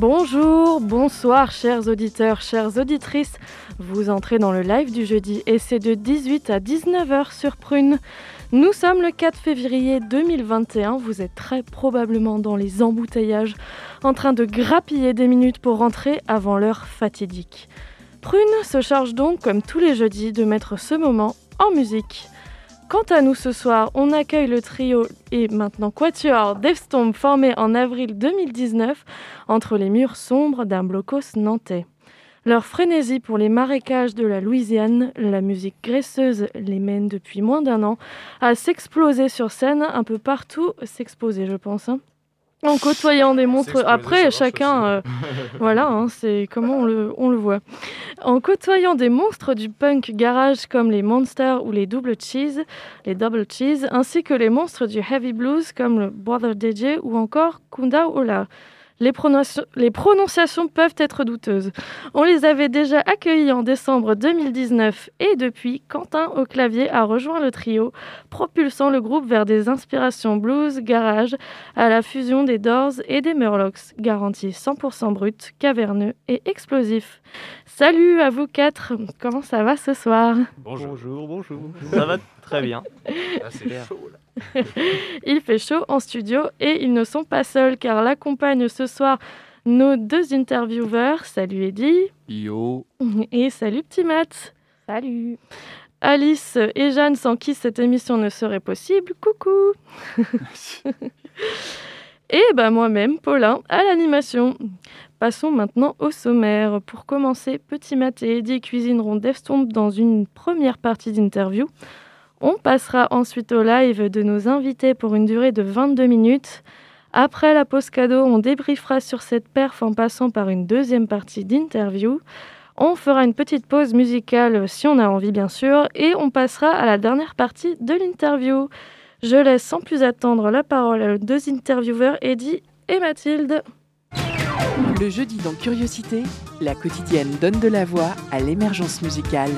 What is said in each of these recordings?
Bonjour, bonsoir chers auditeurs, chères auditrices. Vous entrez dans le live du jeudi et c'est de 18 à 19h sur Prune. Nous sommes le 4 février 2021. Vous êtes très probablement dans les embouteillages en train de grappiller des minutes pour rentrer avant l'heure fatidique. Prune se charge donc, comme tous les jeudis, de mettre ce moment en musique. Quant à nous ce soir, on accueille le trio et maintenant Quatuor Devstomp formé en avril 2019 entre les murs sombres d'un blocos nantais. Leur frénésie pour les marécages de la Louisiane, la musique graisseuse les mène depuis moins d'un an à s'exploser sur scène un peu partout, s'exposer je pense. hein. En côtoyant des monstres. Après, chacun. euh, voilà, hein, c'est comment on le, on le voit. En côtoyant des monstres du punk garage comme les Monsters ou les Double Cheese, les Double Cheese, ainsi que les monstres du heavy blues comme le Brother DJ ou encore Kunda Ola. Les, prononci- les prononciations peuvent être douteuses. On les avait déjà accueillis en décembre 2019 et depuis, Quentin au clavier a rejoint le trio, propulsant le groupe vers des inspirations blues, garage, à la fusion des Doors et des Murlocs, garantie 100% brut, caverneux et explosif. Salut à vous quatre, comment ça va ce soir? Bonjour. Bonjour, bonjour. Ça va très bien. Ah, c'est chaud là. Il fait chaud en studio et ils ne sont pas seuls car l'accompagnent ce soir nos deux intervieweurs. Salut Eddie Yo. et salut Petit Matt. Salut. Alice et Jeanne sans qui cette émission ne serait possible. Coucou. et bah moi-même, Paulin, à l'animation. Passons maintenant au sommaire. Pour commencer, Petit Matt et Eddie cuisineront Devstomp dans une première partie d'interview. On passera ensuite au live de nos invités pour une durée de 22 minutes. Après la pause cadeau, on débriefera sur cette perf en passant par une deuxième partie d'interview. On fera une petite pause musicale si on a envie bien sûr et on passera à la dernière partie de l'interview. Je laisse sans plus attendre la parole à nos deux intervieweurs Eddie et Mathilde. Le jeudi dans Curiosité, la quotidienne donne de la voix à l'émergence musicale.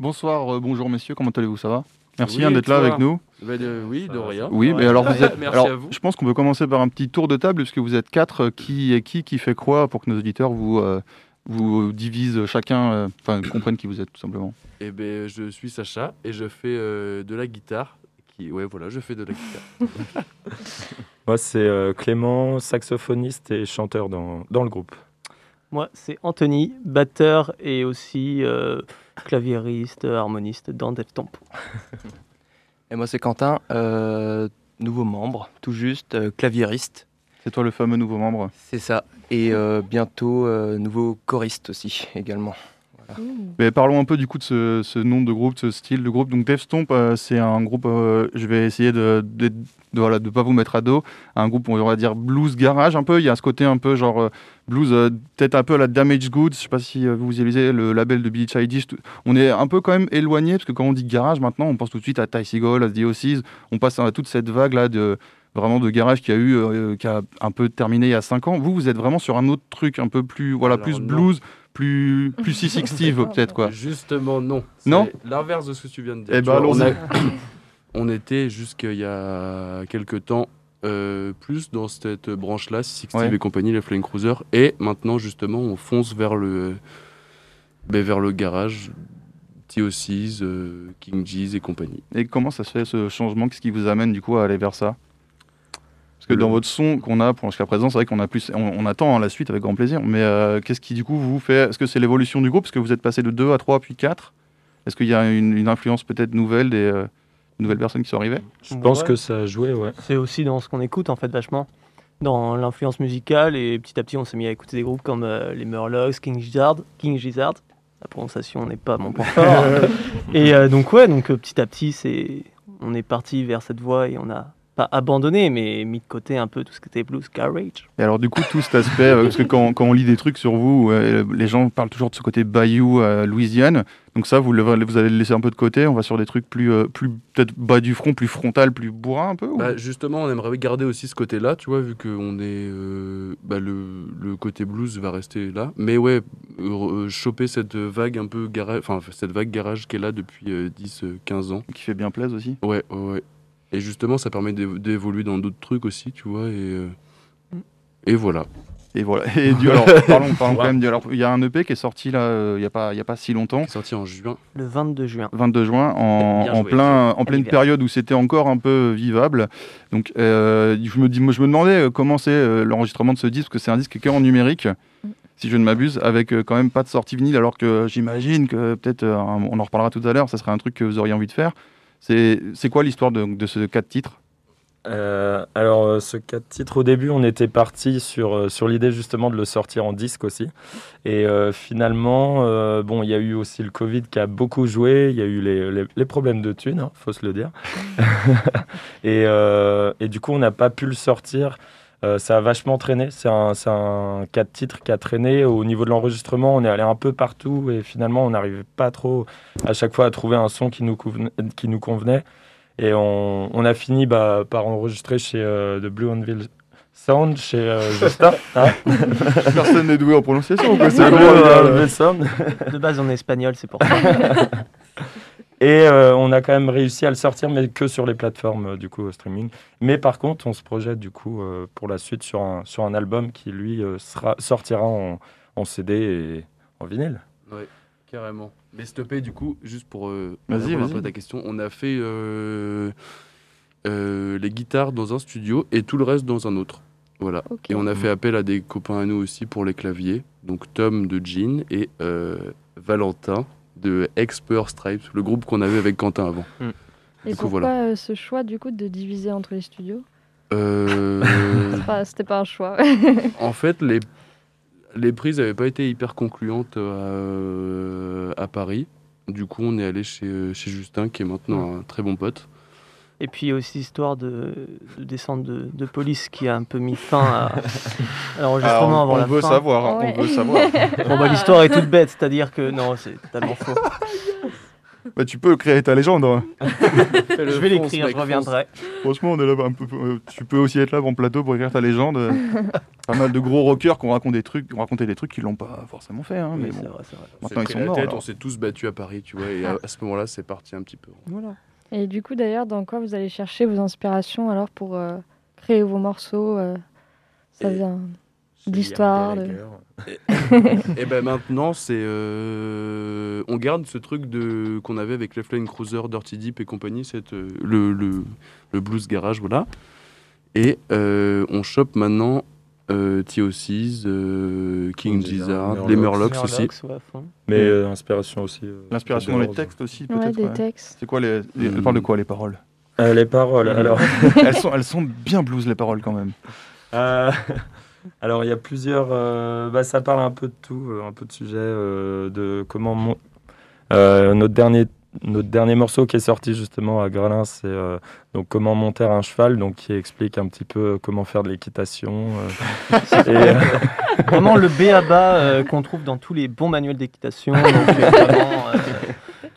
Bonsoir, euh, bonjour messieurs, comment allez-vous Ça va Merci Oui, hein, et d'être là avec nous. Bah, de- oui, de rien. Oui, mais alors vous êtes. Merci alors, à vous. Je pense qu'on peut commencer par un petit tour de table, puisque vous êtes quatre. euh, Qui est qui Qui fait quoi pour que nos auditeurs vous, euh, vous divisent chacun, euh, enfin comprennent qui vous êtes tout simplement Eh ben, je suis Sacha et je fais euh, de la guitare. Qui... Ouais, voilà, je fais de la guitare. Moi, c'est euh, Clément, saxophoniste et chanteur dans, dans le groupe. Moi, c'est Anthony, batteur et aussi euh, claviériste, harmoniste dans Devstomp. Et moi, c'est Quentin, euh, nouveau membre, tout juste, euh, claviériste, C'est toi le fameux nouveau membre? c'est ça. Et euh, bientôt, euh, nouveau choriste aussi, également. Mais parlons un peu du coup de ce, ce nom de groupe, de ce style de groupe. Donc Devstomp, euh, c'est un groupe, euh, je vais essayer de ne de, de- voilà, de pas vous mettre à dos, un groupe on va dire blues garage un peu, il y a ce côté un peu genre euh, blues, euh, peut-être un peu à la Damage Goods, je sais pas si euh, vous utilisez le label de Billy Childish, on est un peu quand même éloigné, parce que quand on dit garage maintenant, on pense tout de suite à Ty Segall, à The Oasis, on passe à toute cette vague là de vraiment de garage qui a eu euh, qui a un peu terminé il y a 5 ans. Vous vous êtes vraiment sur un autre truc un peu plus voilà, Alors, plus non. blues, plus plus C60 peut-être quoi. Justement, non. Non L'inverse de ce que tu viens de dire. Eh ben, vois, on, a- on était jusqu'il y a quelques temps euh, plus dans cette branche-là, Six Ouais. et compagnie, les Flying Cruiser. Et maintenant, justement, on fonce vers le, ben, vers le garage. TOCs, euh, King G's et compagnie. Et comment ça se fait ce changement? Qu'est-ce qui vous amène du coup à aller vers ça? Que Le- dans votre son qu'on a pour jusqu'à présent, c'est vrai qu'on a plus, on, on attend hein, la suite avec grand plaisir. Mais euh, qu'est-ce qui du coup vous fait Est-ce que c'est l'évolution du groupe Parce que vous êtes passé de 2 à 3 puis 4 Est-ce qu'il y a une, une influence peut-être nouvelle des euh, nouvelles personnes qui sont arrivées? Je pense Ouais. que ça a joué, ouais. C'est aussi dans ce qu'on écoute en fait vachement, dans l'influence musicale et petit à petit on s'est mis à écouter des groupes comme euh, les Murlocs, King Gizzard, King Gizzard la prononciation n'est pas mon point fort. et euh, donc ouais, donc euh, petit à petit, c'est, on est parti vers cette voie et on a pas abandonné, mais mis de côté un peu tout ce qui était blues garage. Et alors du coup, tout cet aspect, euh, parce que quand, quand on lit des trucs sur vous, euh, les gens parlent toujours de ce côté bayou à Louisiane. Donc ça, vous, le- vous allez le laisser un peu de côté. On va sur des trucs plus, euh, plus peut-être bas du front, plus frontal, plus bourrin un peu. ou- Bah, justement, on aimerait garder aussi ce côté-là, tu vois, vu que on est, euh, bah, le, le côté blues va rester là. Mais ouais, euh, euh, choper cette vague un peu garage, enfin cette vague garage qui est là depuis 10-15 ans. Qui fait bien plaisir aussi. Ouais, ouais, ouais. Et justement, ça permet d'évo- d'évoluer dans d'autres trucs aussi, tu vois, et, euh, et voilà. Et voilà. Et du, alors, parlons, parlons quand même. du- alors, il y a un EP qui est sorti là, euh, il n'y a pas, il y a pas si longtemps. Qui est sorti en juin. Le 22 juin. 22 juin, en, Bien en joué, plein, en pleine période où c'était encore un peu vivable. Donc, euh, je, me dis, moi, je me demandais euh, comment c'est euh, l'enregistrement de ce disque, parce que c'est un disque qui est en numérique, si je ne m'abuse, avec euh, quand même pas de sortie vinyle, alors que j'imagine que peut-être, euh, on en reparlera tout à l'heure, ça serait un truc que vous auriez envie de faire. C'est quoi l'histoire de, de ce quatre titres? Euh, alors, euh, ce quatre titres, au début, on était parti sur, euh, sur l'idée justement de le sortir en disque aussi. Et euh, finalement, bon, il y a eu aussi le Covid qui a beaucoup joué. Il y a eu les, les, problèmes de thunes, hein, faut se le dire. et, et du coup, on n'a pas pu le sortir. Euh, ça a vachement traîné. C'est un, c'est un quatre titres qui a traîné. Au niveau de l'enregistrement, on est allé un peu partout et finalement, on n'arrivait pas trop à chaque fois à trouver un son qui nous convenait. Qui nous convenait. Et on, on a fini bah, par enregistrer chez euh, The Blue Anvil Sound, chez euh, Justin. hein. Personne n'est doué en prononciation. quoi, Blue euh, Anvil Sound. De base, on est espagnol, c'est pour ça. Et euh, on a quand même réussi à le sortir, mais que sur les plateformes euh, du coup euh, streaming. Mais par contre, on se projette du coup euh, pour la suite sur un, sur un album qui lui euh, sera, sortira en, en CD et en vinyle. Ouais, carrément. Mais stoppé, du coup, juste pour euh, Vas-y, répondre à ta question, on a fait euh, euh, les guitares dans un studio et tout le reste dans un autre. Voilà. Ok. Et on a fait appel à des copains à nous aussi pour les claviers. Donc Tom de Jean et euh, Valentin de Expert Stripes, le groupe qu'on avait avec Quentin avant. Et Du coup, pourquoi voilà. euh, ce choix du coup de diviser entre les studios? Euh, pas- C'était pas un choix. en fait, les, les prises n'avaient pas été hyper concluantes euh, à Paris. Du coup, on est allé chez, euh, chez Justin, qui est maintenant un très bon pote. Et puis aussi histoire de, de descente de, de police qui a un peu mis fin à, à l'enregistrement alors, avant on la veut fin. savoir, hein, Ouais. on veut savoir. Bon bah l'histoire est toute bête, c'est-à-dire que non, c'est totalement faux. Bah, tu peux créer ta légende. hein. Je vais l'écrire, je reviendrai. Franchement, on est là un peu. euh, tu peux aussi être là en plateau pour écrire ta légende. Pas mal de gros rockers qui ont raconté des trucs, qui ont raconté des trucs qu'ils l'ont pas forcément fait. hein, mais Oui, bon. c'est vrai, c'est vrai. Maintenant, ils sont morts. tête, on s'est tous battus à Paris, tu vois, et à, à ce moment-là, c'est parti un petit peu. Voilà. Et du coup, d'ailleurs, dans quoi vous allez chercher vos inspirations alors pour euh, créer vos morceaux euh, Ça Et- vient d'histoire. de- et ben maintenant, c'est. euh, on garde ce truc de qu'on avait avec les Flame Cruiser, Dirty Deep et compagnie, cette, euh, le, le, le blues garage, voilà. Et euh, on chope maintenant euh, TOCs, euh, King Gizzard, les Murlocs. Aussi. Murlocs, ouais. Mais euh, inspiration aussi. euh, L'inspiration de dans les textes aussi, Ouais, peut-être. des ouais. textes. C'est quoi les. les-. Elle parle de quoi les paroles? Euh, les paroles, alors. elles, sont, elles sont bien blues les paroles quand même. Euh, alors, il y a plusieurs. euh, bah, ça parle un peu de tout, euh, un peu de sujet, euh, de comment. mon- euh, notre, dernier, notre dernier morceau qui est sorti justement à Grelin, c'est euh, donc comment monter un cheval, donc qui explique un petit peu comment faire de l'équitation. euh, euh, Vraiment le B à bas euh, qu'on trouve dans tous les bons manuels d'équitation.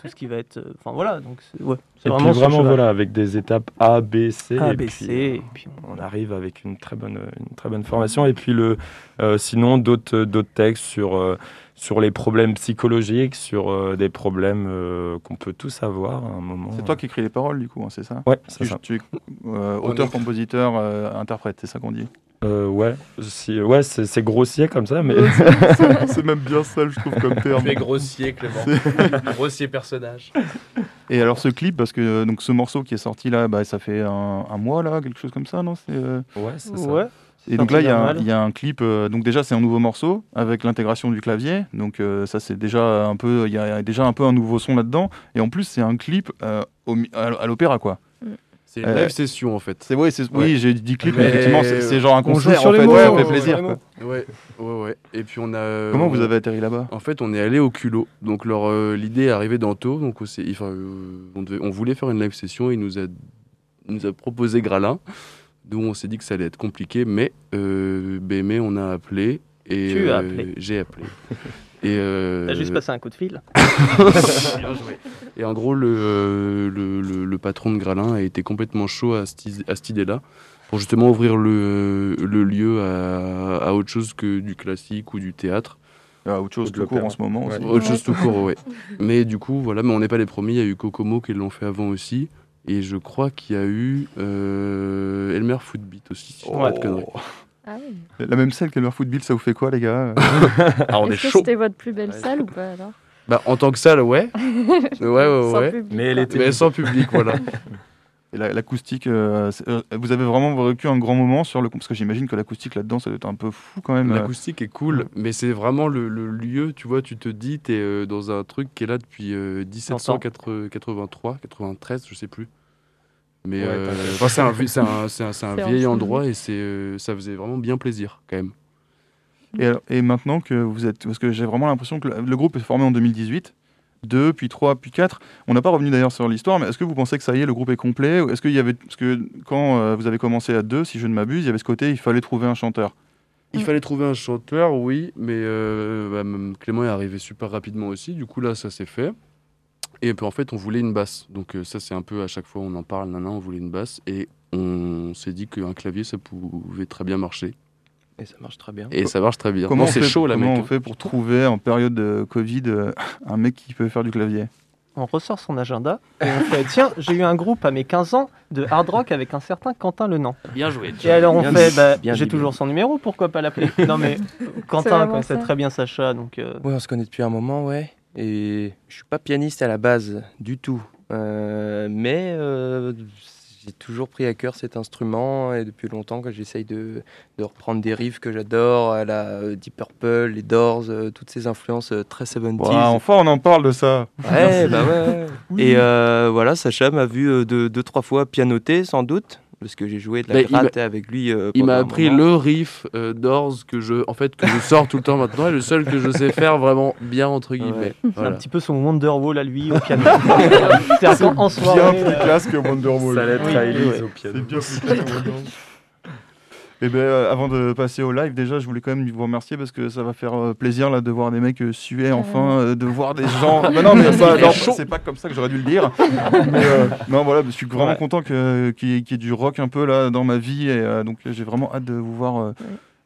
Tout ce qui va être. euh, Enfin voilà, donc c'est ouais, vraiment puis vraiment, voilà, avec des étapes A, B, C. A, et B, puis, C, et puis on arrive avec une très bonne, une très bonne formation. Et puis, le, euh, sinon, d'autres d'autres textes sur, euh, sur les problèmes psychologiques, sur euh, des problèmes euh, qu'on peut tous avoir à un moment. C'est toi qui écris les paroles du coup, hein, c'est ça Ouais, c'est ça. tu es euh, auteur, compositeur, euh, interprète, c'est ça qu'on dit Euh, ouais, si, ouais c'est c'est grossier comme ça, mais C'est même bien ça, je trouve, comme terme. Tu es grossier, Clément. grossier personnage. Et alors ce clip, parce que euh, donc ce morceau qui est sorti là, bah, ça fait un, un mois là, quelque chose comme ça, non C'est, euh, ouais, c'est ça. Ouais. Et donc là, il y, a un- normal. il y a un clip. euh, donc déjà, c'est un nouveau morceau avec l'intégration du clavier. Donc euh, ça, c'est déjà un peu. Il y a déjà un peu un nouveau son là-dedans. Et en plus, c'est un clip euh, au à l'opéra, quoi. C'est une Euh, live session en fait. C'est ouais, c'est- Ouais. oui, j'ai dit clip, Mais- mais effectivement, c'est genre un concert sur en les fait, mots, ouais, ça on fait plaisir. quoi. Ouais, ouais, ouais. Et puis on a. Comment on- vous avez atterri là-bas? En fait, on est allé au culot. Donc leur euh, l'idée est arrivée d'Anto. Donc on, enfin, euh, on, devait- on voulait faire une live session. Il nous a, il nous a proposé Gralin. D'où on s'est dit que ça allait être compliqué, mais euh, BME, on a appelé. Et, Tu as euh, appelé. J'ai appelé. Et euh, T'as juste passé un coup de fil. Bien joué. Et en gros, le, le, le- le patron de Gralin a été complètement chaud à cette, à cette idée-là, pour justement ouvrir le, le lieu à, à autre chose que du classique ou du théâtre. Ah, Autre chose tout court en ce moment Ouais. Autre chose tout court, ouais. Mais du coup, voilà, mais on n'est pas les premiers. Il y a eu Kokomo qui l'ont fait avant aussi. Et je crois qu'il y a eu euh, Elmer Footbeat aussi, si je dis pas de conneries. Ah oui. La même scène qu'Elmer Footbill, ça vous fait quoi les gars? Ah, on est, Est-ce que chaud. c'était votre plus belle salle ou pas alors? Bah, en tant que salle, ouais. ouais, ouais, Sans ouais. public, Mais elle était Mais sans public, voilà. Et l'acoustique, euh, euh, vous avez vraiment vécu un grand moment sur le parce que j'imagine que l'acoustique là-dedans, ça doit être un peu fou quand même. euh. L'acoustique est cool, mais c'est vraiment le, le lieu, tu vois, tu te dis, tu es dans un truc qui est là depuis euh, 1783, 93, je sais plus. Mais Ouais, euh, enfin, c'est un, un, c'est un- c'est un vieil endroit et c'est, euh, ça faisait vraiment bien plaisir quand même. Et, alors- et maintenant que vous êtes, parce que j'ai vraiment l'impression que le, le groupe est formé en 2018, 2, puis 3, puis 4. On n'a pas revenu d'ailleurs sur l'histoire, mais est-ce que vous pensez que ça y est, le groupe est complet Est-ce que quand euh, vous avez commencé à 2, si je ne m'abuse, il y avait ce côté, il fallait trouver un chanteur. Il fallait trouver un chanteur, oui, mais euh, bah, Clément est arrivé super rapidement aussi. Du coup, là, ça s'est fait. Et puis en fait, on voulait une basse. Donc euh, ça, c'est un peu à chaque fois on en parle, nana, on voulait une basse. Et on s'est dit qu'un clavier, ça pouvait très bien marcher. Et ça marche très bien. Et ça marche très bien. Comment c'est fait, chaud là, comment mec. on fait pour trouver en période de Covid euh, un mec qui peut faire du clavier? On ressort son agenda et on fait Tiens, j'ai eu un groupe à mes 15 ans de hard rock avec un certain Quentin Lenant. Bien joué. Et alors on Bien fait bah, bien J'ai toujours son numéro, pourquoi pas l'appeler? Non mais Quentin connaissait très bien Sacha donc. euh, Oui, on se connaît depuis un moment, ouais. Et je suis pas pianiste à la base du tout. Euh, mais euh, j'ai toujours pris à cœur cet instrument et depuis longtemps que j'essaye de, de reprendre des riffs que j'adore, à la euh, Deep Purple, les Doors, euh, toutes ces influences euh, très 70s. Ouah, Enfin, on en parle de ça. Ouais, bah ouais. Et euh, voilà, Sacha m'a vu deux, deux, trois fois pianoter, sans doute, parce que j'ai joué de la Bah, gratte avec lui. euh, Il m'a appris le riff euh, d'Ors que je, en fait, que je sors tout le temps maintenant et le seul que je sais faire vraiment bien entre guillemets. Ouais. C'est Voilà. un petit peu son Wonderwall à lui au piano. C'est en soirée. Bien plus classe que Wonderwall. Ça lettre Oui, à oui, ouais. au piano. C'est bien plus classe que Wonderwall. Et ben, euh, avant de passer au live, déjà, je voulais quand même vous remercier parce que ça va faire euh, plaisir là de voir des mecs euh, suer enfin, euh, de voir des gens. Bah non, mais c'est pas comme ça que j'aurais dû le dire. Mais, euh, non, voilà, je suis vraiment Ouais. content qu'il y, ait- qu'il y ait du rock un peu là dans ma vie et euh, donc j'ai vraiment hâte de vous voir euh,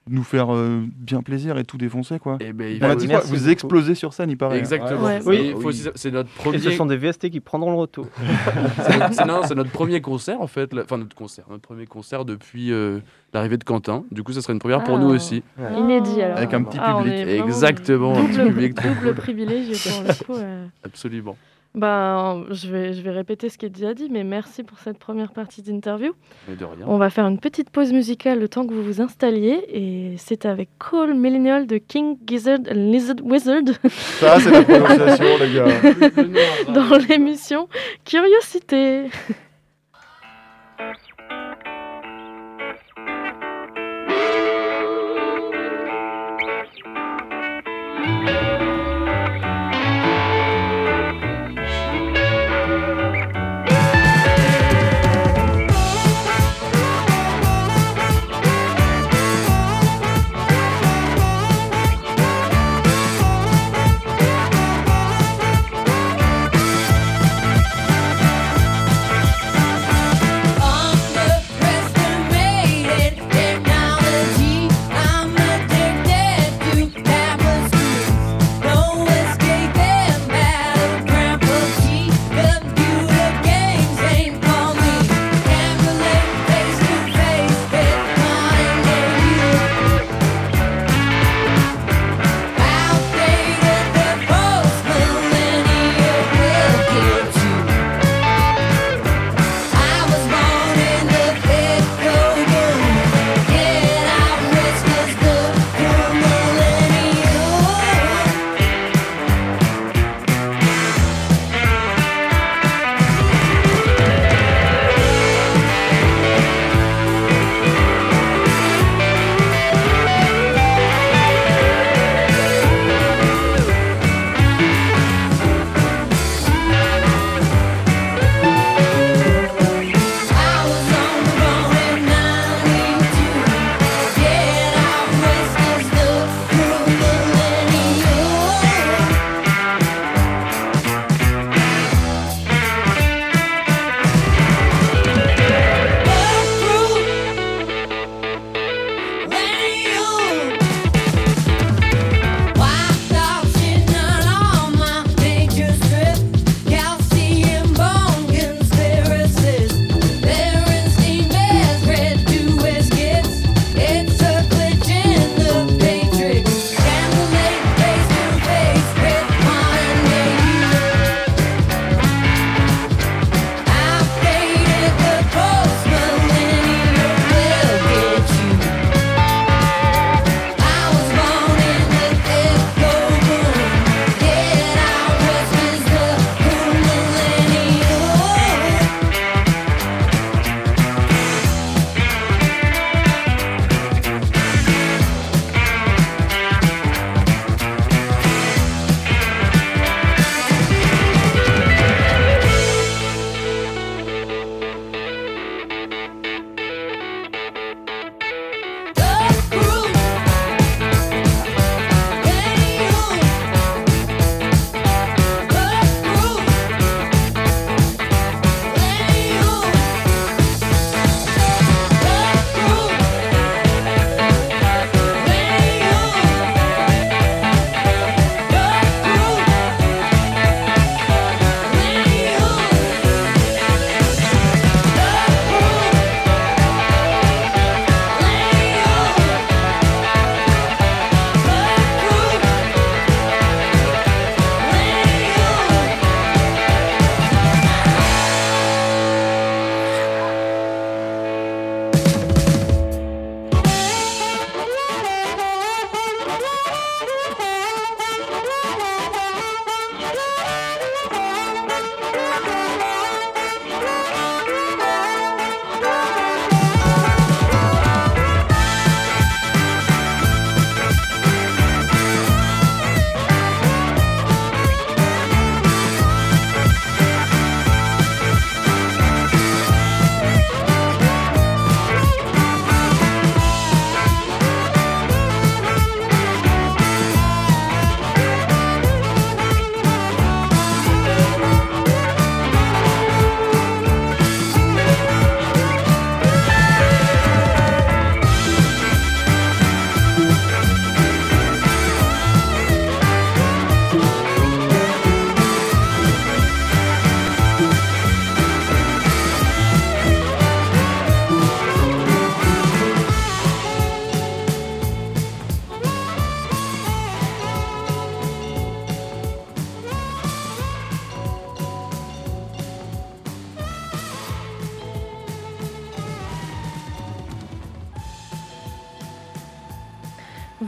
nous faire euh, bien plaisir et tout défoncer quoi. Et ben, il On a dit quoi Vous explosez sur scène, il paraît. Exactement. Ouais. Et Oui. il faut aussi- c'est notre Et premier. ce sont des VST qui prendront le retour. C'est notre- c'est non, c'est notre premier concert en fait, la- enfin notre concert, notre premier concert depuis euh, l'arrivée de Quentin. Du coup, ça serait une première pour Ah. nous aussi. Inédit alors. Avec un petit Ah, public. Exactement, un petit double, public double cool. privilégié pour le coup. euh. Absolument. Ben, je vais, je vais répéter ce qui est déjà dit, mais merci pour cette première partie d'interview. Mais de rien. On va faire une petite pause musicale le temps que vous vous installiez, et c'est avec Call Millennial de King Gizzard and Lizard Wizard Ça, c'est la prononciation, les gars. dans l'émission Curiosité.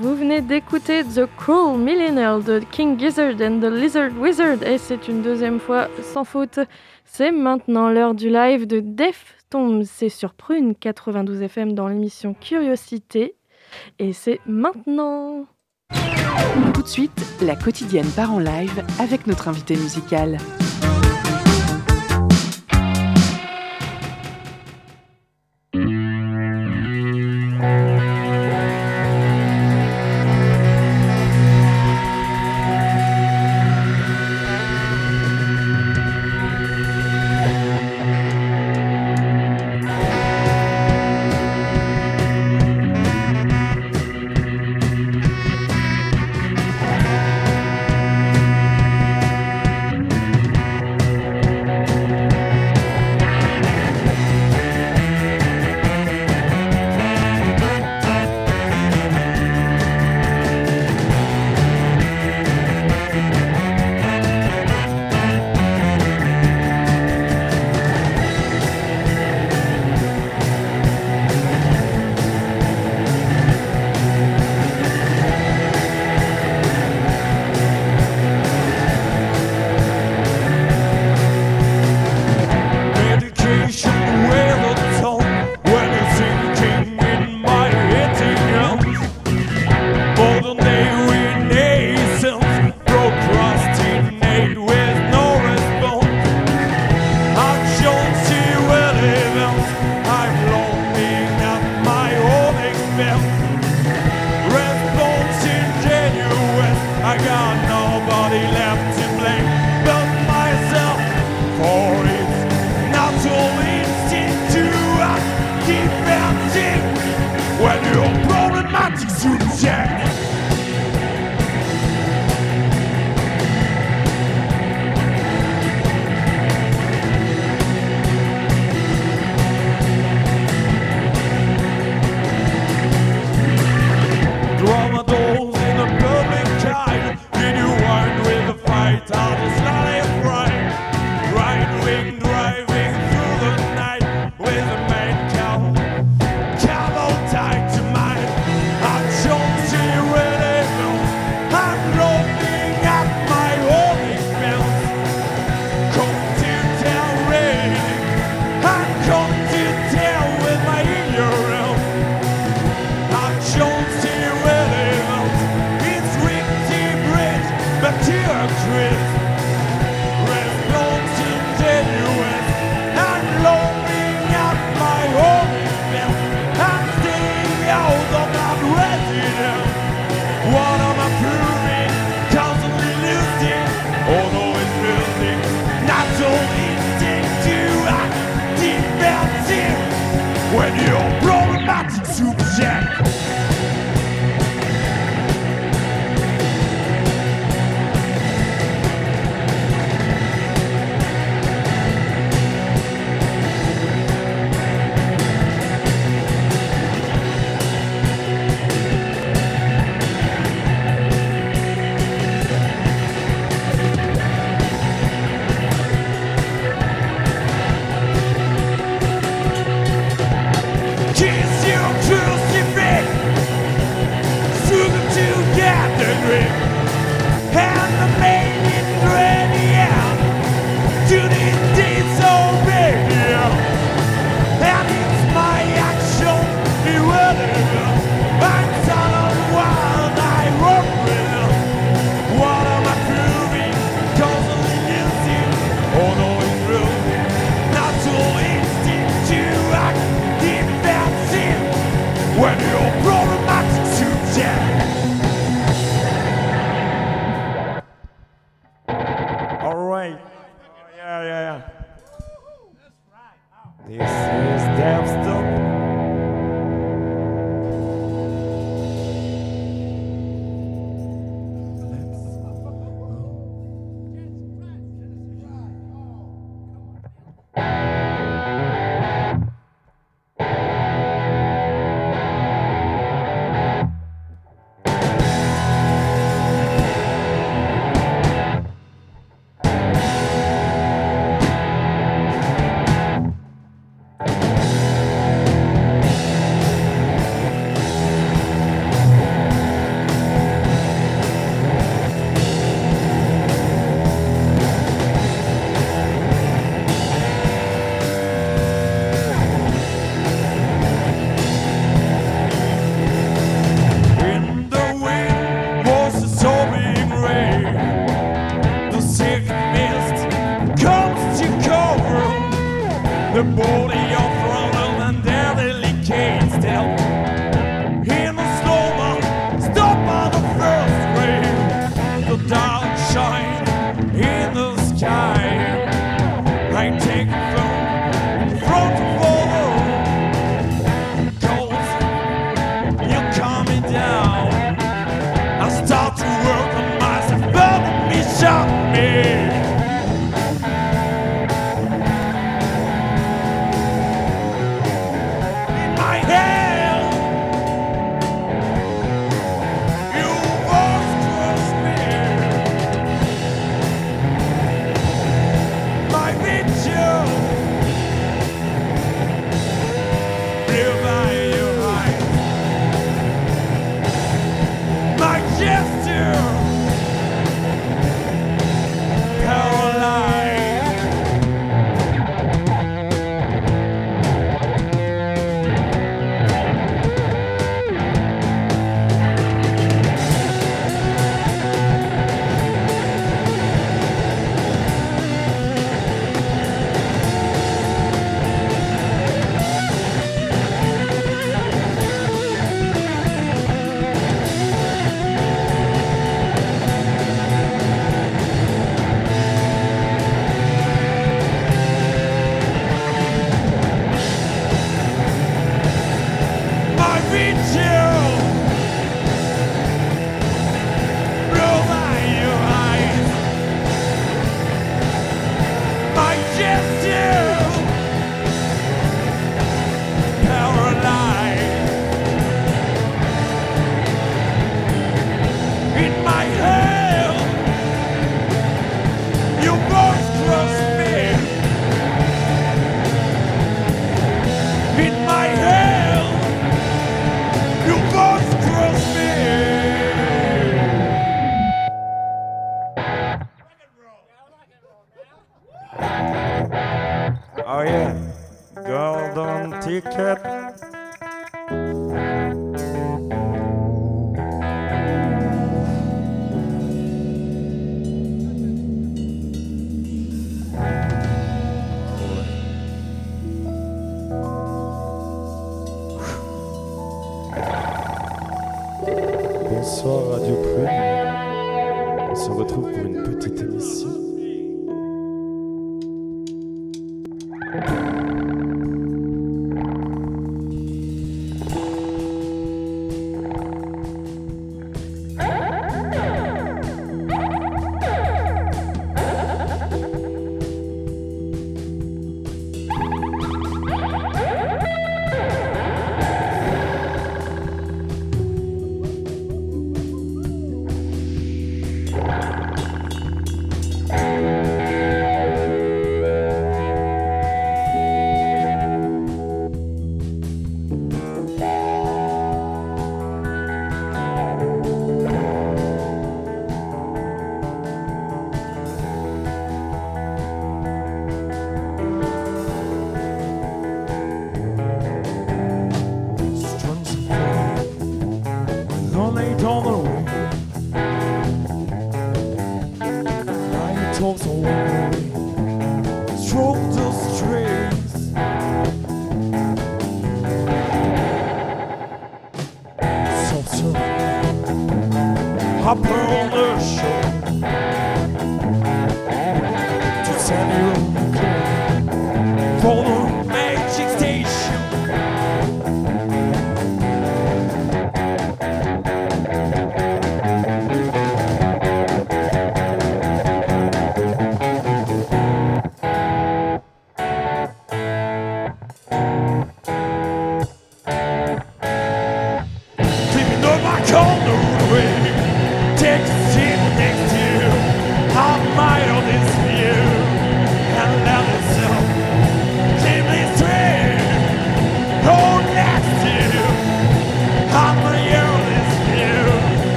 Vous venez d'écouter The Cruel Millionaire de King Gizzard and the Lizard Wizard et c'est une deuxième fois sans faute. C'est maintenant l'heure du live de Deftones. C'est sur Prune 92 FM dans l'émission Curiosité et c'est maintenant. Tout de suite, la quotidienne part en live avec notre invité musical. The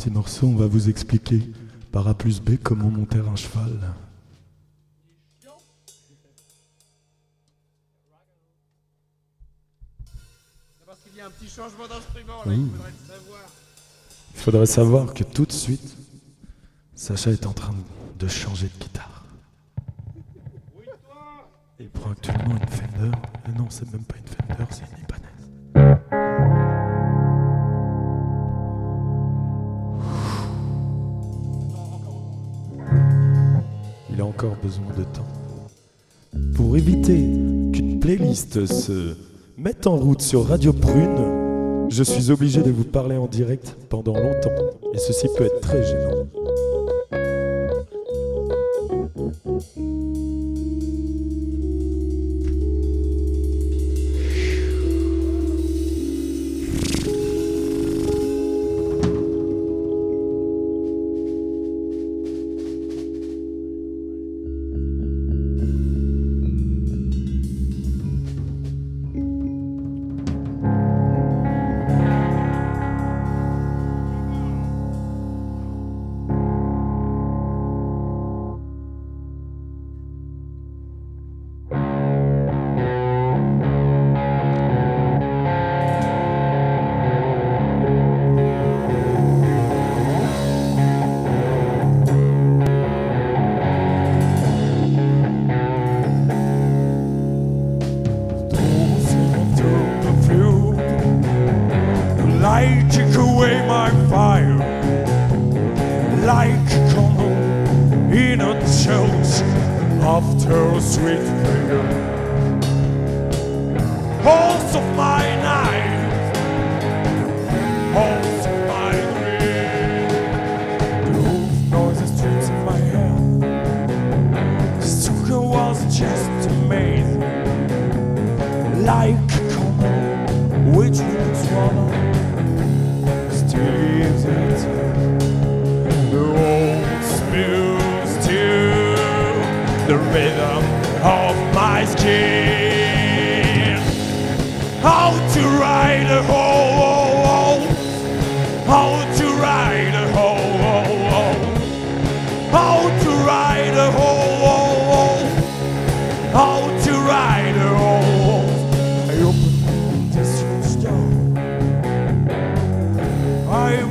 petit morceau. On va vous expliquer par A plus B comment monter un cheval. Parce qu'il y a un petit changement d'instrument là, il Ouh. faudrait Il faudrait savoir que tout de suite, Sacha est en train de changer de guitare. Il prend actuellement une Fender. Et non, c'est même pas une Fender, c'est une Encore besoin de temps. Pour éviter qu'une playlist se mette en route sur Radio Prune, je suis obligé de vous parler en direct pendant longtemps. Et ceci peut être très gênant.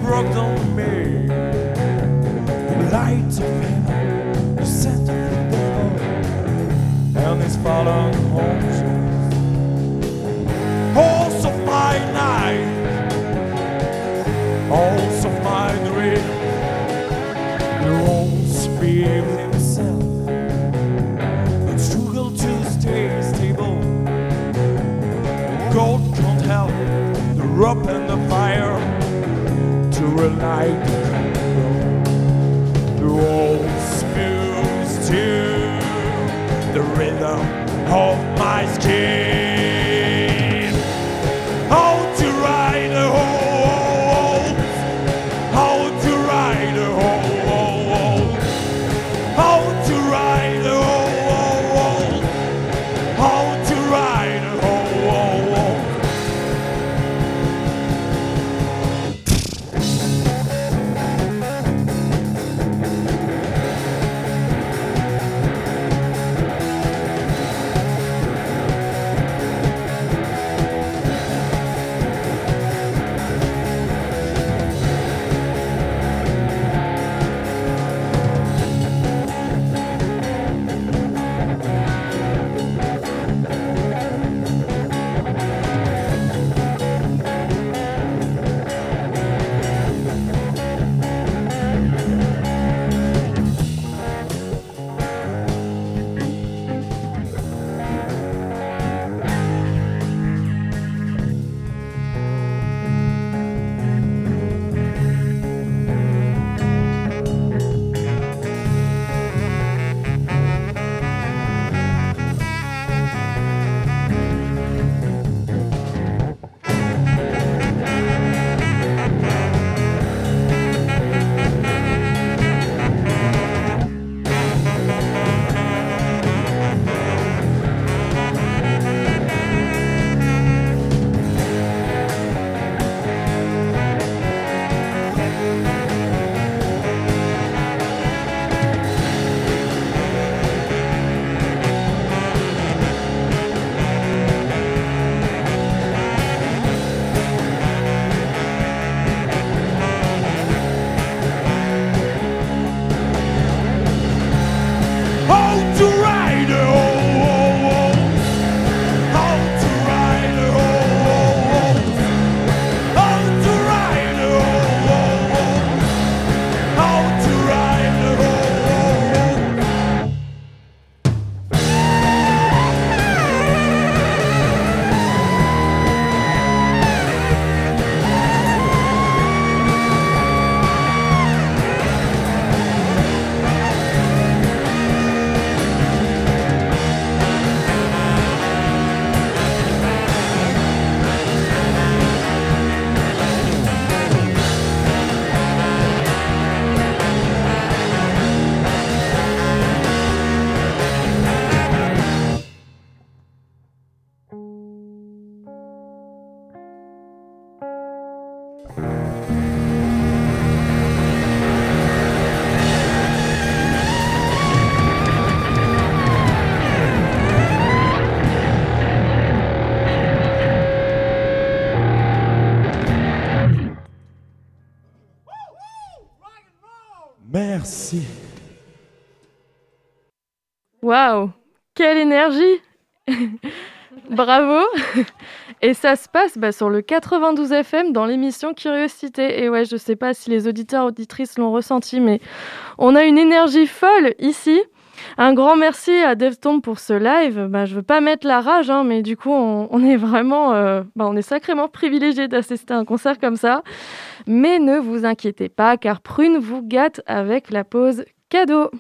broke don't make Waouh Quelle énergie Bravo Et ça se passe bah, sur le 92 FM dans l'émission Curiosité. Et ouais, je sais pas si les auditeurs auditrices l'ont ressenti, mais on a une énergie folle ici. Un grand merci à Devstomp pour ce live. Bah, je veux pas mettre la rage, hein, mais du coup, on, on est vraiment, euh, bah, on est sacrément privilégié d'assister à un concert comme ça. Mais ne vous inquiétez pas, car Prune vous gâte avec la pause cadeau.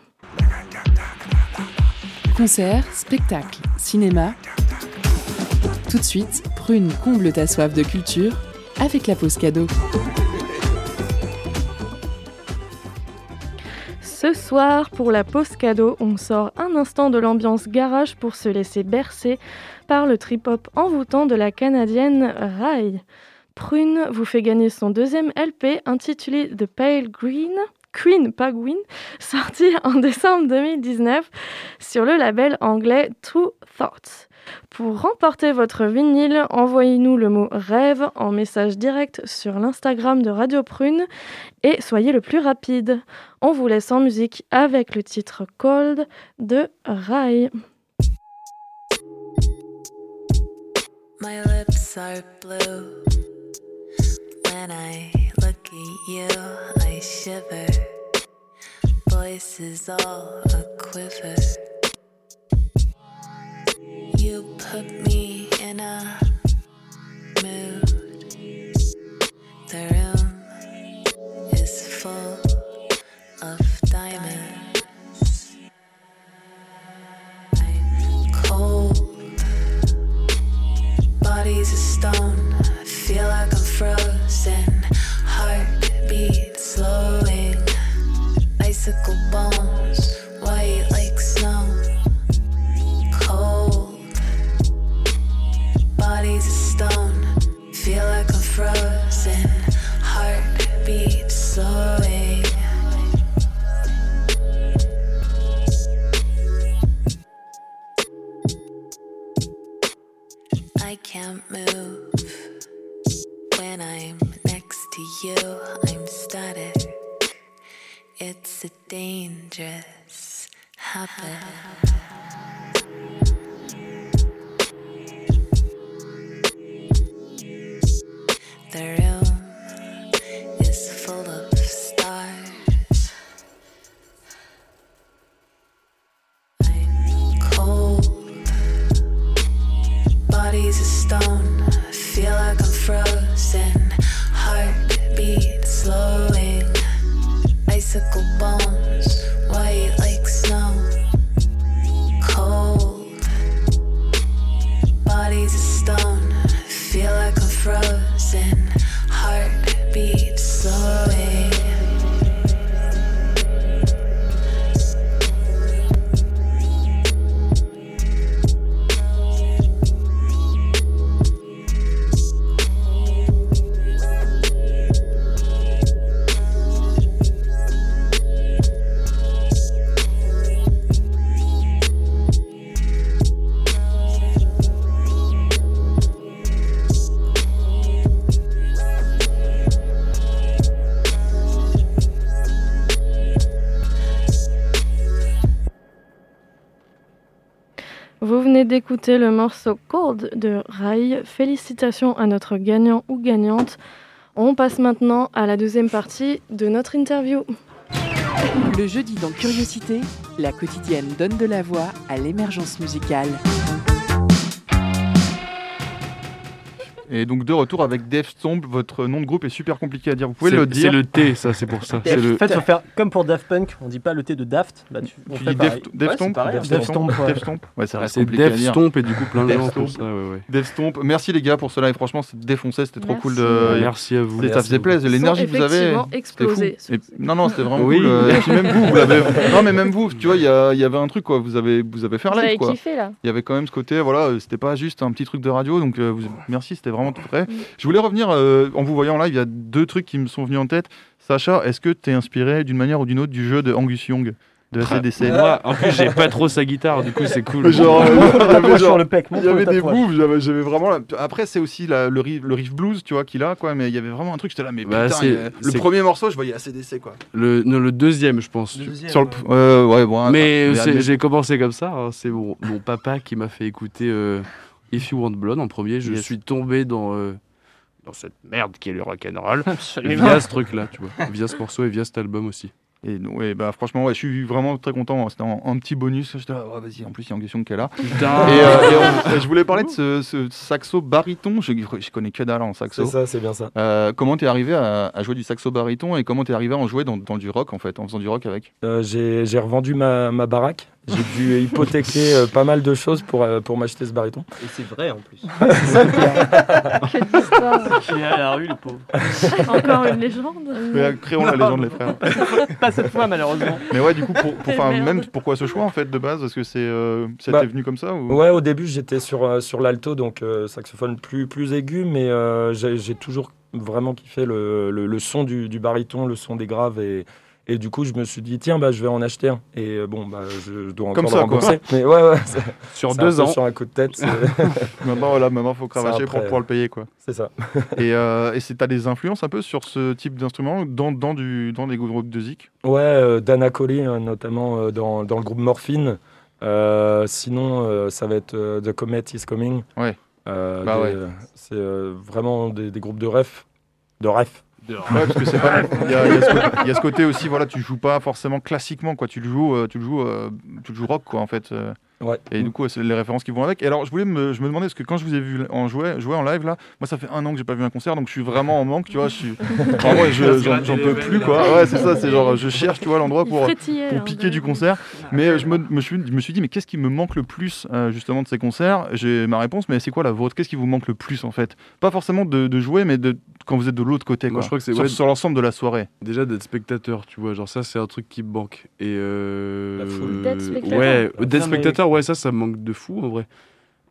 Concert, spectacle, cinéma. Tout de suite, Prune comble ta soif de culture avec la pause cadeau. Ce soir, pour la pause cadeau, on sort un instant de l'ambiance garage pour se laisser bercer par le trip-hop envoûtant de la canadienne Rai. Prune vous fait gagner son deuxième LP intitulé The Pale Green. Queen, pas sorti en décembre 2019 sur le label anglais True Thoughts. Pour remporter votre vinyle, envoyez-nous le mot rêve en message direct sur l'Instagram de Radio Prune et soyez le plus rapide. On vous laisse en musique avec le titre Cold de Rai. You, I shiver. Voice is all a quiver. You put me in a d'écouter le morceau Cold de Rai. Félicitations à notre gagnant ou gagnante. On passe maintenant à la deuxième partie de notre interview. Le jeudi dans Curiosité, la quotidienne donne de la voix à l'émergence musicale. Et donc de retour avec Dave Stomp, votre nom de groupe est super compliqué à dire. Vous pouvez C'est- le dire c'est le T, ça, c'est pour ça. En le- fait, faut faire comme pour Daft Punk, on dit pas le T de Daft. Bah, tu, on Tu fait dis Dave Ouais, c'est Stomp pareil, Dave Dave Stomp Stomp, ouais. Dave Stomp Ouais, ça reste C'est compliqué à dire. Stomp et du coup plein de gens ça. Ouais, ouais. Dave Stomp. Merci les gars pour cela et franchement c'est défoncé, c'était trop cool de. Merci à vous. Ça faisait plaisir, l'énergie que vous avez. effectivement c'était explosé. non non c'était vraiment Oui. cool. euh, Et puis même vous, vous l'avez. Non mais même vous, tu vois il y, avait un truc quoi, vous avez vous avez fait un live quoi. kiffé là Il y avait quand même ce côté, voilà, c'était pas juste un petit truc de radio, donc euh, merci, c'était vraiment tout vrai. Je voulais revenir, euh, en vous voyant live, il y a deux trucs qui me sont venus en tête. Sacha, est-ce que tu es inspiré d'une manière ou d'une autre du jeu de Angus Young de ACDC Moi, en plus, j'ai pas trop sa guitare, du coup, c'est cool. Genre, euh, il y avait Tatouage genre- le pec, il y avait des moves, j'avais j'avais vraiment. la- Après, c'est aussi la- le, riff, le riff blues, tu vois, qu'il a, quoi, mais il y avait vraiment un truc, j'étais là, mais Bah, putain, a- le premier morceau, je voyais ACDC, quoi. Le, non, le deuxième, je pense. Sur le, euh, ouais, bon, Mais mais- j'ai commencé comme ça. hein. C'est mon, mon papa qui m'a fait écouter euh, If You Want Blood en premier. Je Yes. suis tombé dans, euh, dans cette merde qui est le rock'n'roll Absolument. via ce truc-là, tu vois. Via ce morceau et via cet album aussi. Et ouais, bah, franchement, ouais, je suis vraiment très content. C'était un, un petit bonus. J'étais là, ouais, vas-y, en plus, il y a une question qui est là. Putain Et, euh, et on- je voulais parler de ce, ce saxo baryton. Je, je connais que dalle en saxo. C'est ça, c'est bien ça. Euh, comment t'es arrivé à, à jouer du saxo baryton et comment t'es arrivé à en jouer dans, dans du rock en fait, en faisant du rock avec? Euh, j'ai j'ai revendu ma, ma baraque. J'ai dû hypothéquer euh, pas mal de choses pour, euh, pour m'acheter ce baryton. Et c'est vrai en plus. Quelle histoire Qui est à la rue, le pauvre. Encore une légende Mais, euh, créons la légende, les frères. Pas cette fois, malheureusement. Mais ouais, du coup, pour, pour- enfin, Merde. même pourquoi ce choix en fait de base? Parce que c'est, euh, ça Bah, t'est venu comme ça ou... Ouais, au début, j'étais sur, euh, sur l'alto, donc euh, saxophone plus, plus aigu, mais euh, j'ai j'ai toujours vraiment kiffé le, le, le son du, du baryton, le son des graves. Et, et du coup, je me suis dit, tiens, bah, je vais en acheter un. Et euh, bon, bah, je, dois encore Comme le ça, quoi. rembourser. Mais ouais, ouais, Sur un deux peu ans. Sur un coup de tête, Maintenant, voilà, maintenant, faut cravacher pour pouvoir le payer, quoi. c'est ça. Et, euh, et c'est, t'as des influences un peu sur ce type d'instrument dans, dans, du, dans des groupes de zik? Ouais, euh, Dana Coley, euh, notamment euh, dans, dans le groupe Morphine. Euh, sinon, euh, ça va être euh, The Comet is Coming. Ouais. Euh, Bah ouais. C'est euh, vraiment des, des groupes de ref. De ref. Ouais, parce que c'est pas. Il y, a- il y a ce côté- il y a ce côté aussi, voilà, tu joues pas forcément classiquement, quoi. Tu le joues, euh, tu le joues, euh, tu le joues rock, quoi, en fait. Euh. Ouais. Et du coup, c'est les références qui vont avec. Et alors, je voulais me, je me demandais, parce que quand je vous ai vu en jouer, jouer en live, là, moi, ça fait un an que j'ai pas vu un concert, donc je suis vraiment en manque, tu vois. Je suis. Enfin, moi, je- j'en peux plus, quoi. Ouais, c'est ça, c'est genre, je cherche, tu vois, l'endroit pour pour hein, piquer du concert. Mais euh, je me, me suis, je me suis dit, mais qu'est-ce qui me manque le plus euh, justement de ces concerts? J'ai ma réponse, mais c'est quoi la vôtre? Qu'est-ce qui vous manque le plus en fait? Pas forcément de, de jouer, mais de quand vous êtes de l'autre côté. Moi, Quoi. je crois que c'est- sur, ouais. sur l'ensemble de la soirée. Déjà d'être spectateur, tu vois, genre ça c'est un truc qui me manque. Et euh, La foule. D'être spectateur. Ouais, d'être mais- spectateur, ouais, ça, ça me manque de fou en vrai.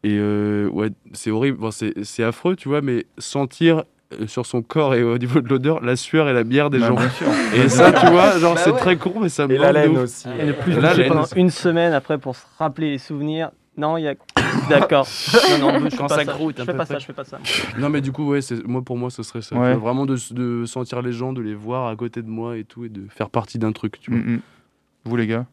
Et euh, ouais, c'est horrible, Bon, c'est c'est affreux, tu vois, mais sentir euh, sur son corps et au niveau de l'odeur la sueur et la bière des Bah, gens. Et ça, tu vois, genre Bah c'est ouais. très con, mais ça me Et manque la de laine ouf. aussi. Et le plus La touché laine pendant aussi. une semaine après pour se rappeler les souvenirs. Non, il y a. D'accord. Non, non, je Quand ça croûte Je fais peu pas ça, près. je fais pas ça. Non, mais du coup, ouais, c'est- moi pour moi, ce serait ça. Ouais. vraiment de, de sentir les gens, de les voir à côté de moi et tout, et de faire partie d'un truc, tu vois. Mm, mm. Vous les gars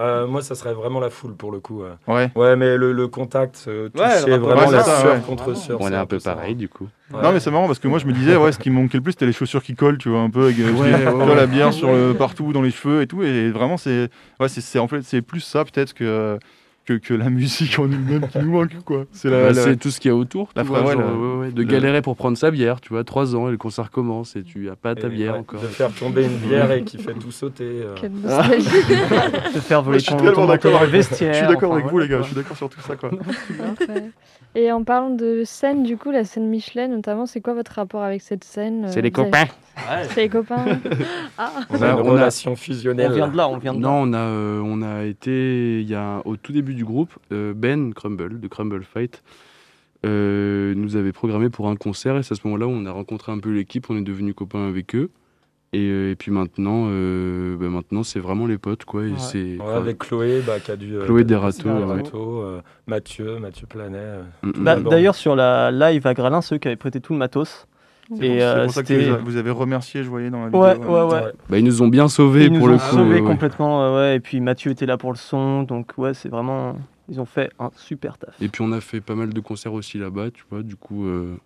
Euh, moi, ça serait vraiment la foule pour le coup. ouais. Ouais. Ouais, mais le, le contact, euh, toucher Ouais, le rapport- vraiment Ouais, la ça, ouais. contre sueur. On c'est est un peu ça. pareil, du coup. Ouais. Non mais c'est marrant parce que moi je me disais ouais ce qui me manquait le plus c'était les chaussures qui collent tu vois un peu avec euh, Ouais, tu ouais, vois, ouais. la bière sur le partout dans les cheveux et tout et vraiment c'est ouais c'est c'est- en fait c'est plus ça peut-être que, que que la musique en elle-même qui nous manque quoi c'est la, Bah, la- c'est tout ce qu'il y a autour. la vois, ouais, genre, la- ouais, ouais, de le- galérer pour prendre sa bière, tu vois, 3 ans et le concert commence et tu as pas ta Et, bière ouais, encore. De faire tomber une bière et qui fait tout sauter. euh. Quelle nostalgie. Te faire voler Je suis ton, ton avec- vestiaire. je suis d'accord enfin, avec vous les gars je suis d'accord sur tout ça quoi Parfait. Et en parlant de scène, du coup, la scène Michelin notamment, c'est quoi votre rapport avec cette scène C'est euh, les avez- copains. C'est les copains Ah On a une on a- relation On fusionnelle. vient de là, on vient de là. Non, on a, euh, on a été, il y a, au tout début du groupe, euh, Ben Crumble, de Crumble Fight, euh, nous avait programmé pour un concert et c'est à ce moment-là où on a rencontré un peu l'équipe, on est devenus copains avec eux. Et, euh, et puis maintenant, euh, bah, maintenant c'est vraiment les potes, quoi. Et Ouais. c'est, Ouais, enfin, avec Chloé, bah, qui a dû. euh, Chloé dû Derato, ouais. Euh, Mathieu, Mathieu Planet. euh. mm, mm. Bah. D'ailleurs, sur la live à Gralin, ceux qui avaient prêté tout le matos. c'est Et pour, euh, pour ça que vous avez remercié je voyais dans la vidéo Ouais, ouais, ouais. Ouais. Bah, ils nous ont bien sauvés Ils nous pour ont le coup. sauvés ouais. complètement, euh, ouais. Et puis Mathieu était là pour le son, donc ouais, c'est vraiment. Ils ont fait un super taf. Et puis on a fait pas mal de concerts aussi là-bas, tu vois. Du coup, euh,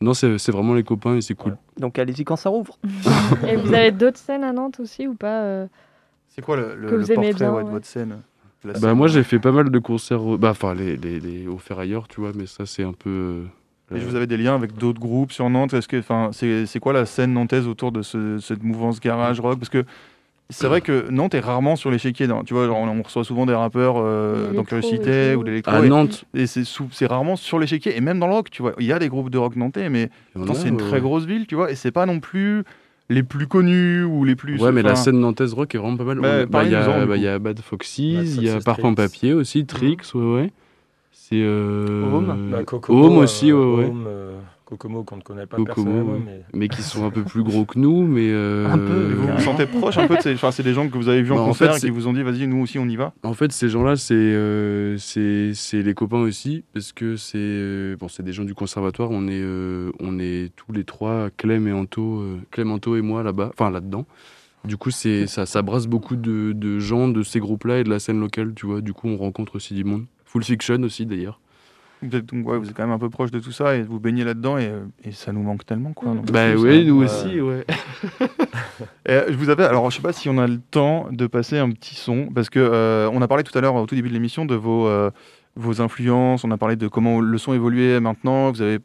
non, c'est, c'est vraiment les copains et c'est cool. Donc allez-y quand ça rouvre. Et vous avez d'autres scènes à Nantes aussi ou pas euh c'est quoi le, le- Que le portrait bien, ouais, de votre scène Bah scène, moi ouais. j'ai fait pas mal de concerts, au- bah enfin les, les, les au Ferrailleur, tu vois, mais ça c'est un peu. euh, Et vous avez des liens avec d'autres groupes sur Nantes? Est-ce que, enfin, c'est c'est quoi la scène nantaise autour de ce- cette mouvance garage rock? Parce que c'est vrai que Nantes est rarement sur l'échiquier. dans- Tu vois, genre, on, on reçoit souvent des rappeurs euh, dans Curiosité ou de l'électro. À et- Nantes. Et c'est sous- c'est rarement sur l'échiquier. Et même dans le rock, tu vois, il y a des groupes de rock nantais, mais a, c'est une ouais, très grosse ville, tu vois. Et c'est pas non plus les plus connus ou les plus. Ouais, mais la scène nantaise rock est vraiment pas mal. Bah, bah, parlez-nous-en, Il y, a- du bah, il y a Bad Foxys, Bad il y a Parfum. Papier aussi, Trix, ouais, ouais. C'est. Euh... Home. Bah, Home aussi, euh, ouais, ouais. Home, euh, Kokomo qu'on ne connaît pas Kokomo, mais Mais qui sont un peu plus gros que nous, mais. euh, Un peu, vous vous sentez proche un peu de ces. Enfin, c'est des gens que vous avez vus en Bah, en concert fait, et qui vous ont dit, vas-y, nous aussi, on y va. En fait, ces gens-là, c'est euh, c'est les copains aussi, parce que c'est euh, bon, c'est des gens du conservatoire. On est euh, on est tous les trois, Clem et Anto, euh, Clem, Anto et moi là-bas, enfin là-dedans. Du coup, c'est ça, ça brasse beaucoup de, de gens de ces groupes-là et de la scène locale, tu vois. Du coup, on rencontre aussi du monde. Full Fiction aussi, d'ailleurs. Vous êtes, donc, ouais, vous êtes quand même un peu proche de tout ça et vous baignez là-dedans et, euh, et ça nous manque tellement, quoi. Donc, Bah oui, nous aussi, ouais. Et, euh, je vous avais, alors je sais pas si on a le temps de passer un petit son, parce que euh, on a parlé tout à l'heure au tout début de l'émission de vos, euh, vos influences, on a parlé de comment le son évoluait maintenant, vous avez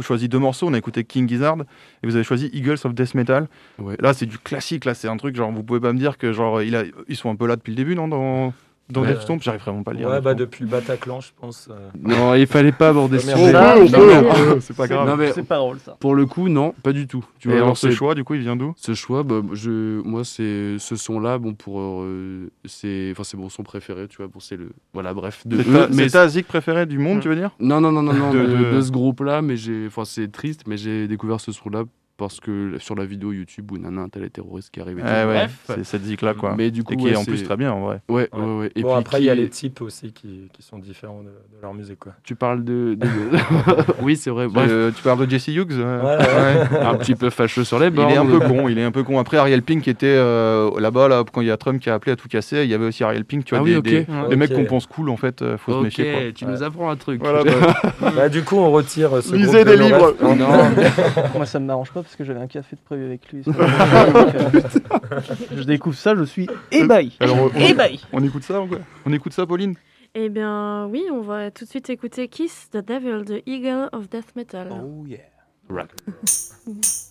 choisi deux morceaux, on a écouté King Gizzard et vous avez choisi Eagles of Death Metal. Ouais. Là c'est du classique, là c'est un truc genre vous pouvez pas me dire que genre il a, ils sont un peu là depuis le début non dans... Dans Ouais. Deftomp, j'arrive vraiment pas à le lire. Ouais, bah depuis le Bataclan, je pense. euh. Non, il fallait pas aborder ce sujet. C'est pas grave. C'est pas drôle ça. pour le coup, non, pas du tout. Tu Et vois, alors ce choix, du coup, il vient d'où? Ce choix, bah, je, moi, c'est ce son-là, bon, pour, euh, c'est, enfin, c'est mon son préféré, tu vois, bon, c'est le, voilà, bref, de C'est eux, ta- zik préférée du monde, tu veux dire? Non, non, non, non, non, de- de ce groupe-là, mais j'ai, enfin, c'est triste, mais j'ai découvert ce son-là parce que sur la vidéo YouTube où Nana, un tel terroriste qui arrive. et. Ouais, Bref. c'est cette zik-là, quoi. Mais du coup, Et qui ouais, est en c'est- plus très bien, en vrai. Ouais, Ouais. ouais. Et bon, puis après, il y a les types aussi qui, qui sont différents de, de leur musique. Quoi. Tu parles de. de- oui, c'est vrai. Bref, Euh, tu parles de Jesse Hughes euh, Ouais, ouais. un petit peu fâcheux sur les Il bords. est un peu con, il est un peu con. Après Ariel Pink était euh, là-bas, là, quand il y a Trump qui a appelé à tout casser, il y avait aussi Ariel Pink, tu vois, Ah des, oui, des- Ouais. des mecs qu'on pense cool en fait, faut se méfier quoi. tu nous apprends un truc. Voilà, bah, Bah, du coup, on retire ce Lisez des livres. refs. Non, moi ça me m'arrange pas parce que j'avais un café de prévu avec lui. Donc, euh, je découvre ça, je suis ébahi. Alors, on, Ébahi. on écoute ça ou quoi? On écoute ça, Pauline? Eh bien, oui, on va tout de suite écouter Kiss the Devil de Eagle of Death Metal. Oh yeah.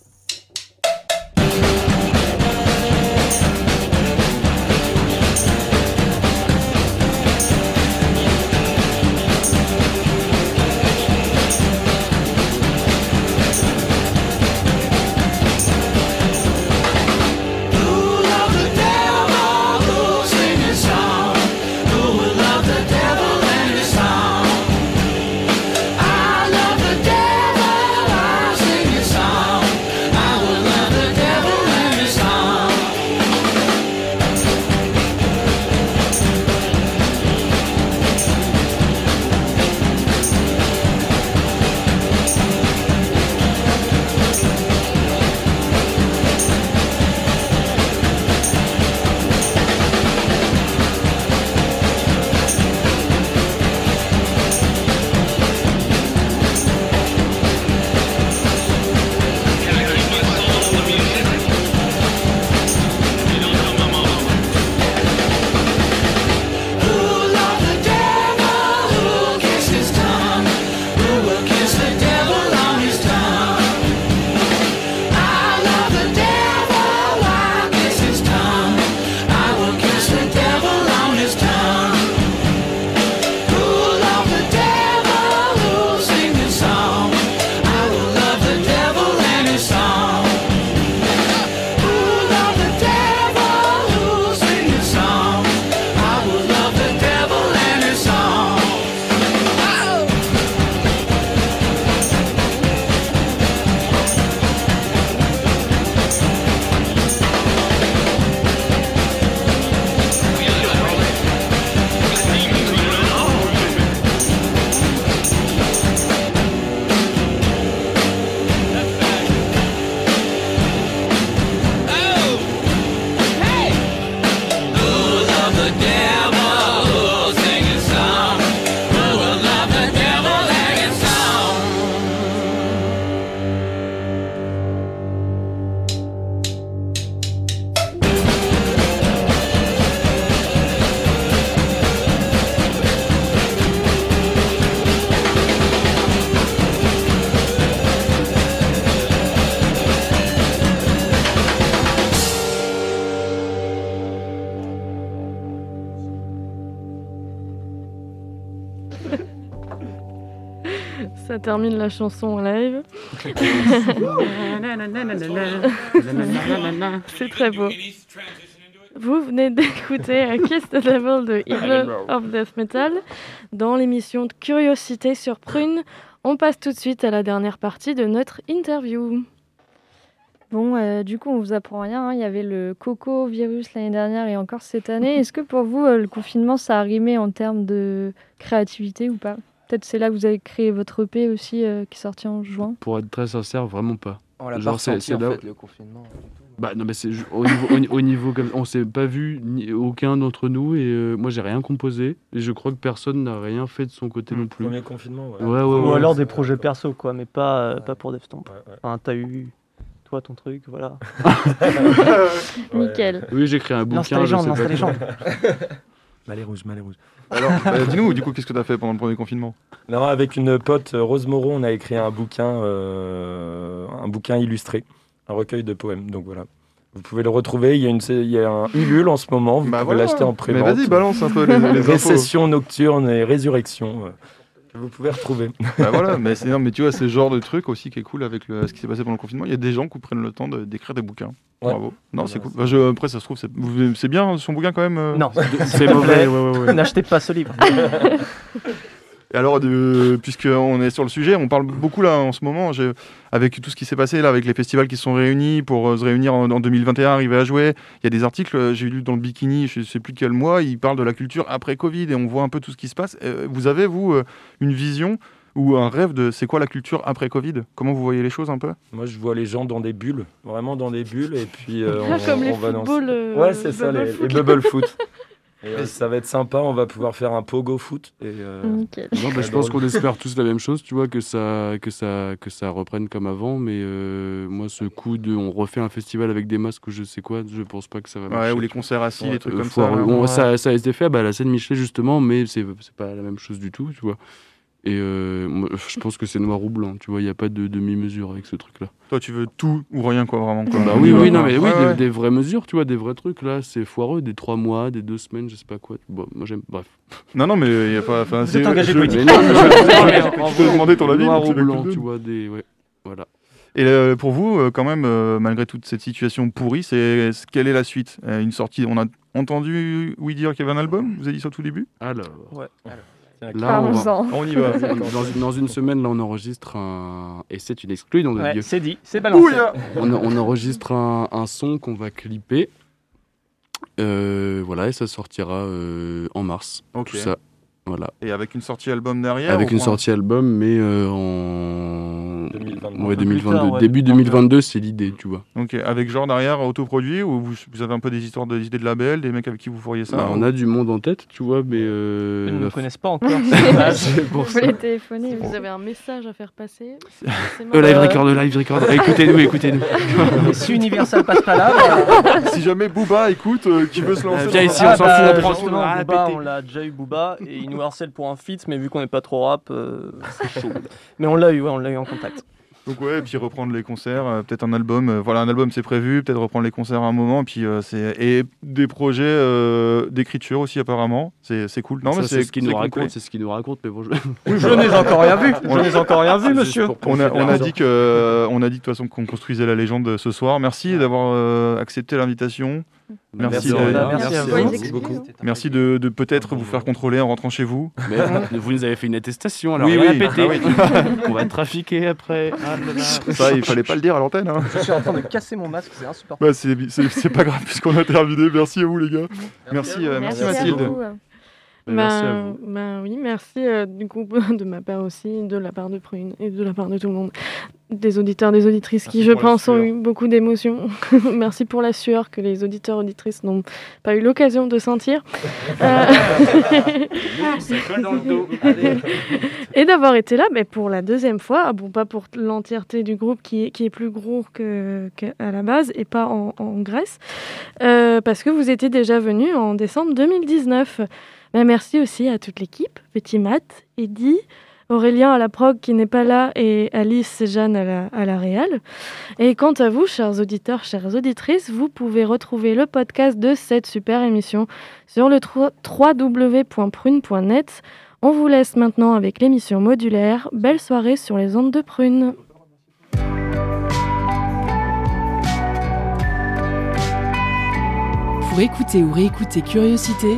Ça termine la chanson en live. C'est très beau. Vous venez d'écouter Kiss the Devil de Eagle of Death Metal dans l'émission de Curiosité sur Prune. On passe tout de suite à la dernière partie de notre interview. Bon, euh, du coup, on vous apprend rien. hein. Il y avait le coco virus l'année dernière et encore cette année. Est-ce que pour vous, euh, le confinement, ça a rimé en termes de créativité ou pas? Peut-être c'est là que vous avez créé votre EP aussi, euh, qui est sorti en juin. Pour être très sincère, vraiment pas. On l'a Genre, pas c'est en là- fait, le confinement. Bah non mais c'est au niveau, au, au niveau comme on s'est pas vu ni aucun d'entre nous et euh, moi j'ai rien composé et je crois que personne n'a rien fait de son côté non plus. Premier confinement, ouais. Ouais, ouais, Ou ouais. alors des projets perso, quoi, mais pas, euh, pas pour Deftomp. Ouais, ouais. Enfin, t'as eu, toi, ton truc, voilà. Nickel. Oui j'ai créé un bouquin. je légende, sais lance pas ta légende. Malais rouge, malais rouge. Alors, bah, dis-nous, du coup, qu'est-ce que t'as fait pendant le premier confinement? Non, avec une pote, euh, Rose Moreau, on a écrit un bouquin, euh, un bouquin illustré, un recueil de poèmes. Donc voilà. Vous pouvez le retrouver. Il y a, une, il y a un Ulule en ce moment. Vous Bah pouvez voilà. l'acheter en Mais pré-vente. vas-y, balance un peu les- les infos. Récession nocturne et résurrection. Que vous pouvez retrouver. Bah voilà, mais, c'est, non, mais tu vois, c'est le genre de truc aussi qui est cool avec le- ce qui s'est passé pendant le confinement. Il y a des gens qui prennent le temps de- d'écrire des bouquins. Ouais. Bravo. Non, c'est cool. Bah, je- après, ça se trouve, c'est, bien son bouquin quand même euh Non. c'est mauvais. ouais, ouais, ouais. N'achetez pas ce livre. Et alors, de, puisqu'on est sur le sujet, on parle beaucoup là en ce moment, avec tout ce qui s'est passé là, avec les festivals qui se sont réunis pour euh, se réunir en, en 2021, arriver à jouer. Il y a des articles, euh, j'ai lu dans le Bikini, je sais plus quel mois, ils parlent de la culture après Covid et on voit un peu tout ce qui se passe. Euh, vous avez, vous, euh, une vision ou un rêve de c'est quoi la culture après Covid? Comment vous voyez les choses un peu? Moi, je vois les gens dans des bulles, vraiment dans des bulles, et puis euh, on, Comme les on va dans- footballs, euh, Ouais, c'est ça, bubble les, les bubble foot. Et, euh, ça va être sympa, on va pouvoir faire un pogo foot. Et, euh. Non, bah, je pense qu'on espère tous la même chose, tu vois, que ça, que ça, que ça reprenne comme avant. Mais euh, moi, ce coup de, on refait un festival avec des masques ou je sais quoi, je pense pas que ça va. Ouais, marcher. ou les concerts assis, Ouais, les trucs euh, comme ça. Ouais. ça, ça a été fait bah, à la scène Michelet justement, mais c'est c'est pas la même chose du tout, tu vois. Et euh, je pense que c'est noir ou blanc, tu vois, il n'y a pas de demi-mesure avec ce truc-là. Toi, tu veux tout ou rien, quoi, vraiment. Quoi. Bah oui, oui, non, mais oui, Ouais, des, ouais. des vraies mesures, tu vois, des vrais trucs là, c'est foireux, des trois mois, des deux semaines, je sais pas quoi. Bon, moi j'aime, bref. Non, non, mais il y a pas. enfin, Vous c'est- êtes engagé je- politiquement. Mais non, je- te demandais ton avis. Noir ou blanc, tu vois, des, ouais, voilà. Et euh, pour vous, euh, quand même, euh, malgré toute cette situation pourrie, c'est quelle est la suite? Une sortie On a entendu oui dire qu'il y avait un album Vous avez dit ça au tout début? Alors, Ouais. Là, on, va- Parlons-en. On y va. dans, une- dans une semaine, là, on enregistre un. Et c'est une exclue, nom de Ouais, Dieu. c'est dit, c'est balancé. On, on enregistre un, un son qu'on va clipper. Euh, voilà, et ça sortira euh, en mars. Ok. Tout ça. Voilà. Et avec une sortie album derrière Avec une sortie album, mais euh, en 2022. Ouais, Un peu plus 2022. tard, ouais. Début 2022, c'est l'idée, tu vois. Ok, avec genre derrière autoproduit ou vous, vous avez un peu des histoires de- des idées de label, des mecs avec qui vous feriez ça Bah, on a du monde en tête, tu vois, mais. euh, Ils ne f- connaissent pas encore. pour Vous les téléphoner. Vous avez un message à faire passer c'est Euh, live Euh, record, live record. écoutez-nous, écoutez-nous. Si Universal passe pas là, bah, si jamais Booba écoute, euh, qui veut se lancer. Viens ici, ah, on s'en bah, fout, on Booba, pété. on l'a déjà eu Booba et il nous harcèle pour un feat, mais vu qu'on n'est pas trop rap, euh, c'est chaud. Mais on l'a eu, ouais, on l'a eu en contact. Donc ouais, et puis reprendre les concerts, euh, peut-être un album. euh, voilà, un album c'est prévu, peut-être reprendre les concerts à un moment, et puis euh, c'est et des projets euh, d'écriture aussi apparemment. C'est c'est cool. Non Ça, mais c'est ce qu'il nous raconte, c'est ce qu'il nous raconte, mais bon, je... Je n'ai encore rien vu. Je n'ai encore rien vu, monsieur. On a, on a dit que on a dit de toute façon qu'on construisait la légende ce soir. Merci d'avoir euh, accepté l'invitation. Merci, Merci, de- merci à Merci vous. Merci beaucoup. Merci de, de peut-être vous faire contrôler en rentrant chez vous. Mais vous nous avez fait une attestation, alors Oui, rien oui. à péter. Ah oui. On va trafiquer après. Ah là là. Ça, il fallait pas le dire à l'antenne. Hein. Je suis en train de casser mon masque, c'est insupportable. Bah, c'est pas grave puisqu'on a terminé. Merci à vous les gars. Merci, euh, merci, Merci à Mathilde. Bah, merci à Ben, vous. ben oui, merci euh, du coup de ma part aussi, de la part de Prune et de la part de tout le monde, des auditeurs, des auditrices qui, Merci je pense, ont eu beaucoup d'émotions. merci pour la sueur que les auditeurs, auditrices n'ont pas eu l'occasion de sentir. Euh, et d'avoir été là mais pour la deuxième fois. Ah Bon, pas pour l'entièreté du groupe qui est, qui est plus gros que- qu'à la base et pas en, en Grèce, euh, parce que vous étiez déjà venu en décembre 2019. Mais merci aussi à toute l'équipe, Petit Matt, Eddy, Aurélien à la prog qui n'est pas là et Alice et Jeanne à la, à réal. Et quant à vous, chers auditeurs, chères auditrices, vous pouvez retrouver le podcast de cette super émission sur le www.prune.net. On vous laisse maintenant avec l'émission modulaire. Belle soirée sur les ondes de Prune. Pour écouter ou réécouter Curiosité,